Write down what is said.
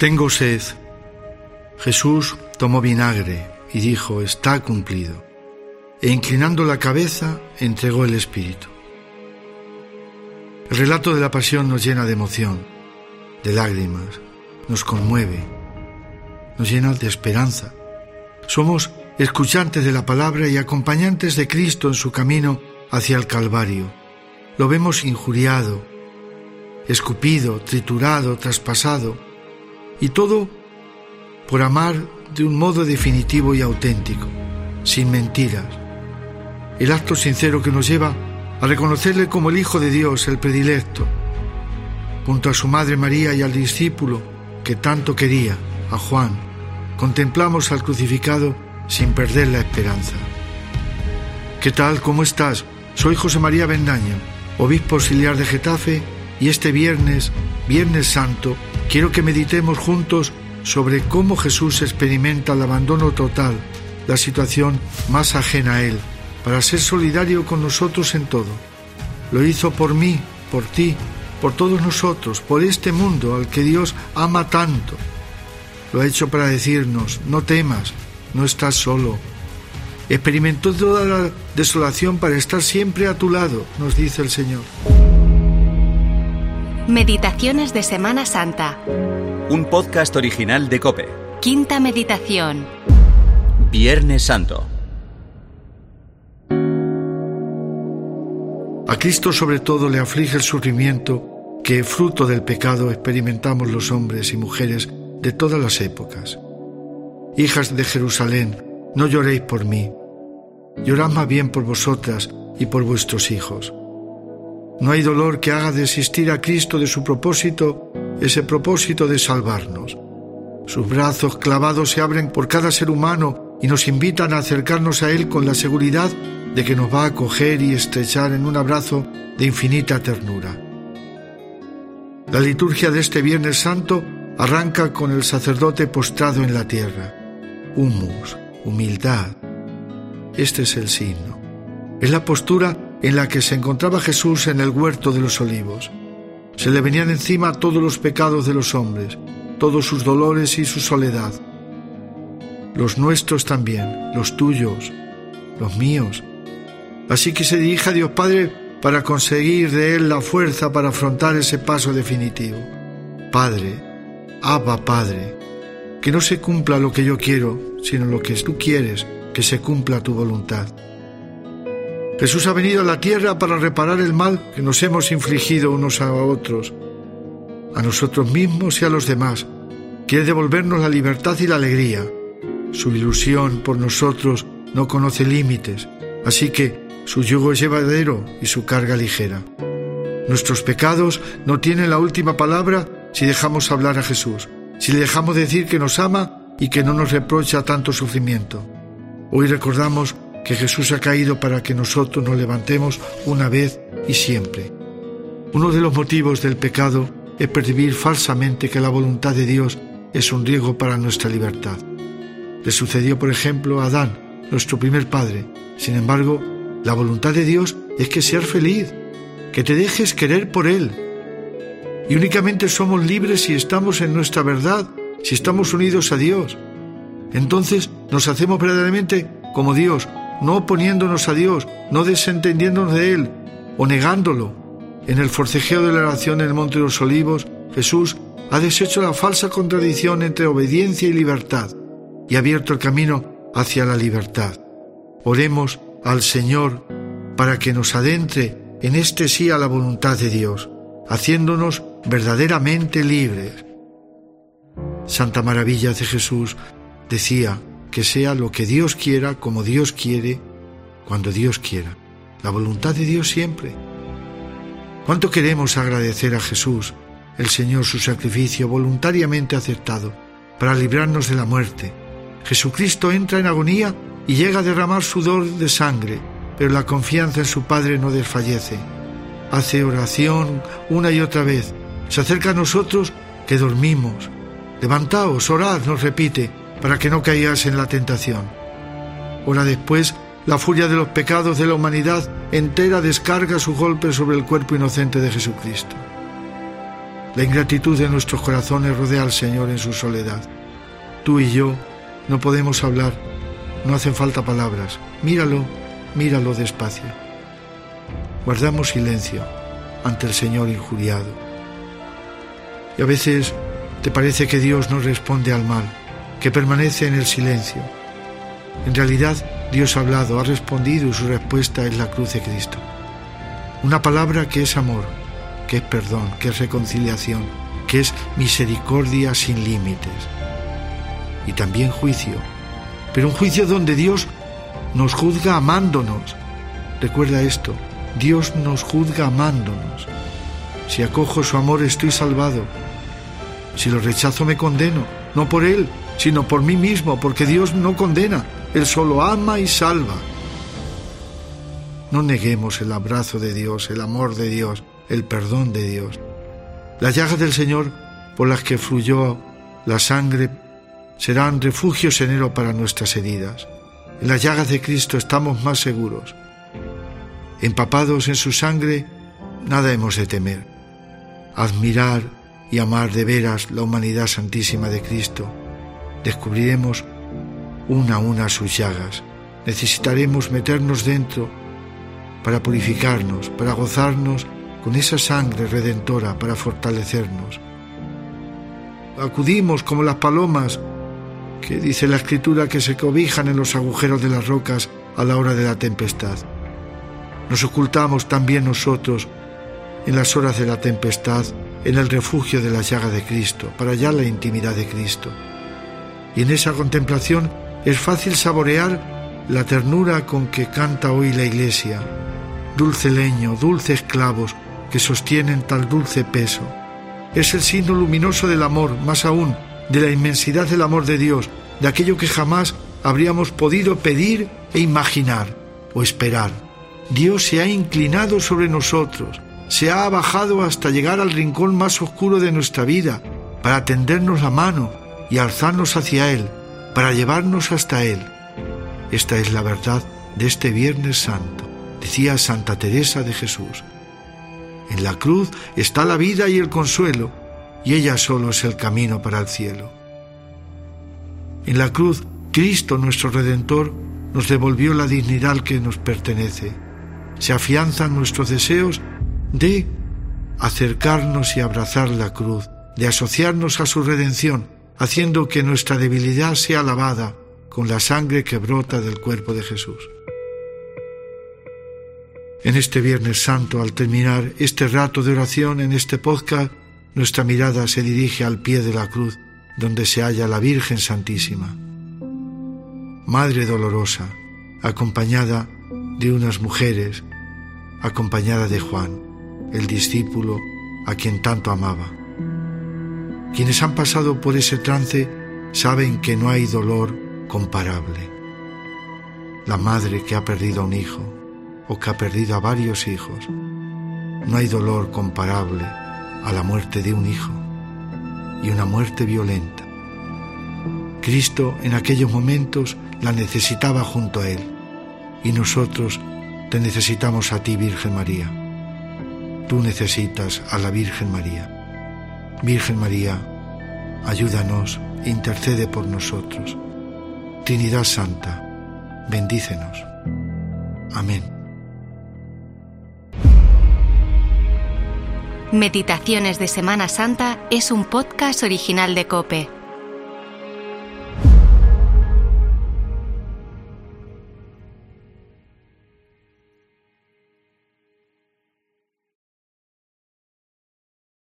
Tengo sed. Jesús tomó vinagre y dijo, está cumplido. E inclinando la cabeza, entregó el Espíritu. El relato de la pasión nos llena de emoción, de lágrimas, nos conmueve, nos llena de esperanza. Somos escuchantes de la palabra y acompañantes de Cristo en su camino hacia el Calvario. Lo vemos injuriado, escupido, triturado, traspasado, y todo por amar de un modo definitivo y auténtico, sin mentiras. El acto sincero que nos lleva a reconocerle como el Hijo de Dios, el predilecto, junto a su Madre María y al discípulo que tanto quería, a Juan, contemplamos al crucificado sin perder la esperanza. ¿Qué tal? ¿Cómo estás? Soy José María Bendaño, obispo auxiliar de Getafe, y este viernes, Viernes Santo, quiero que meditemos juntos sobre cómo Jesús experimenta el abandono total, la situación más ajena a Él, para ser solidario con nosotros en todo. Lo hizo por mí, por ti, por todos nosotros, por este mundo al que Dios ama tanto. Lo ha hecho para decirnos, no temas, no estás solo. Experimentó toda la desolación para estar siempre a tu lado, nos dice el Señor. Meditaciones de Semana Santa. Un podcast original de Cope. Quinta meditación. Viernes Santo. A Cristo sobre todo le aflige el sufrimiento que, fruto del pecado, experimentamos los hombres y mujeres de todas las épocas. Hijas de Jerusalén, no lloréis por mí, llorad más bien por vosotras y por vuestros hijos. No hay dolor que haga desistir a Cristo de su propósito, ese propósito de salvarnos. Sus brazos clavados se abren por cada ser humano y nos invitan a acercarnos a Él con la seguridad de que nos va a acoger y estrechar en un abrazo de infinita ternura. La liturgia de este Viernes Santo arranca con el sacerdote postrado en la tierra. Humus, humildad. Este es el signo. Es la postura en la que se encontraba Jesús en el huerto de los olivos. Se le venían encima todos los pecados de los hombres, todos sus dolores y su soledad. Los nuestros también, los tuyos, los míos. Así que se dirige a Dios Padre para conseguir de Él la fuerza para afrontar ese paso definitivo. Padre, Abba Padre, que no se cumpla lo que yo quiero, sino lo que tú quieres, que se cumpla tu voluntad. Jesús ha venido a la tierra para reparar el mal que nos hemos infligido unos a otros, a nosotros mismos y a los demás. Quiere devolvernos la libertad y la alegría. Su ilusión por nosotros no conoce límites, así que su yugo es llevadero y su carga ligera. Nuestros pecados no tienen la última palabra si dejamos hablar a Jesús, si le dejamos decir que nos ama y que no nos reprocha tanto sufrimiento. Hoy recordamos que Jesús ha caído para que nosotros nos levantemos una vez y siempre. Uno de los motivos del pecado es percibir falsamente que la voluntad de Dios es un riesgo para nuestra libertad. Le sucedió, por ejemplo, a Adán, nuestro primer padre. Sin embargo, la voluntad de Dios es que seas feliz, que te dejes querer por Él. Y únicamente somos libres si estamos en nuestra verdad, si estamos unidos a Dios. Entonces nos hacemos verdaderamente como Dios, no oponiéndonos a Dios, no desentendiéndonos de Él o negándolo. En el forcejeo de la oración en el Monte de los Olivos, Jesús ha deshecho la falsa contradicción entre obediencia y libertad y ha abierto el camino hacia la libertad. Oremos al Señor para que nos adentre en este sí a la voluntad de Dios, haciéndonos verdaderamente libres. Santa Maravilla de Jesús decía, que sea lo que Dios quiera, como Dios quiere, cuando Dios quiera. La voluntad de Dios siempre. ¿Cuánto queremos agradecer a Jesús, el Señor, su sacrificio voluntariamente aceptado para librarnos de la muerte? Jesucristo entra en agonía y llega a derramar sudor de sangre, pero la confianza en su Padre no desfallece. Hace oración una y otra vez. Se acerca a nosotros que dormimos. Levantaos, orad, nos repite, para que no caigas en la tentación. Hora después, la furia de los pecados de la humanidad entera descarga su golpe sobre el cuerpo inocente de Jesucristo. La ingratitud de nuestros corazones rodea al Señor en su soledad. Tú y yo no podemos hablar, no hacen falta palabras. Míralo, míralo despacio. Guardamos silencio ante el Señor injuriado. Y a veces te parece que Dios no responde al mal, que permanece en el silencio. En realidad, Dios ha hablado, ha respondido y su respuesta es la cruz de Cristo. Una palabra que es amor, que es perdón, que es reconciliación, que es misericordia sin límites. Y también juicio, pero un juicio donde Dios nos juzga amándonos. Recuerda esto, Dios nos juzga amándonos. Si acojo su amor estoy salvado. Si lo rechazo me condeno, no por Él, sino por mí mismo, porque Dios no condena, Él solo ama y salva. No neguemos el abrazo de Dios, el amor de Dios, el perdón de Dios. Las llagas del Señor por las que fluyó la sangre serán refugios enero para nuestras heridas. En las llagas de Cristo estamos más seguros. Empapados en su sangre, nada hemos de temer. Admirar y amar de veras la humanidad santísima de Cristo, descubriremos una a una sus llagas. Necesitaremos meternos dentro para purificarnos, para gozarnos con esa sangre redentora, para fortalecernos. Acudimos como las palomas, que dice la escritura que se cobijan en los agujeros de las rocas a la hora de la tempestad. Nos ocultamos también nosotros en las horas de la tempestad en el refugio de la llaga de Cristo, para hallar la intimidad de Cristo. Y en esa contemplación es fácil saborear la ternura con que canta hoy la Iglesia, dulce leño, dulces clavos que sostienen tal dulce peso. Es el signo luminoso del amor, más aún, de la inmensidad del amor de Dios, de aquello que jamás habríamos podido pedir e imaginar o esperar. Dios se ha inclinado sobre nosotros, se ha bajado hasta llegar al rincón más oscuro de nuestra vida para tendernos la mano y alzarnos hacia Él, para llevarnos hasta Él. Esta es la verdad de este Viernes Santo, decía Santa Teresa de Jesús. En la cruz está la vida y el consuelo, y ella solo es el camino para el cielo. En la cruz, Cristo nuestro Redentor nos devolvió la dignidad que nos pertenece. Se afianzan nuestros deseos de acercarnos y abrazar la cruz, de asociarnos a su redención, haciendo que nuestra debilidad sea lavada con la sangre que brota del cuerpo de Jesús. En este Viernes Santo, al terminar este rato de oración en este podcast, nuestra mirada se dirige al pie de la cruz, donde se halla la Virgen Santísima. Madre dolorosa, acompañada de unas mujeres, acompañada de Juan el discípulo a quien tanto amaba. Quienes han pasado por ese trance saben que no hay dolor comparable. La madre que ha perdido a un hijo o que ha perdido a varios hijos, no hay dolor comparable a la muerte de un hijo y una muerte violenta. Cristo en aquellos momentos la necesitaba junto a Él y nosotros te necesitamos a ti, Virgen María tú necesitas a la Virgen María. Virgen María, ayúdanos, intercede por nosotros. Trinidad Santa, bendícenos. Amén. Meditaciones de Semana Santa es un podcast original de Cope.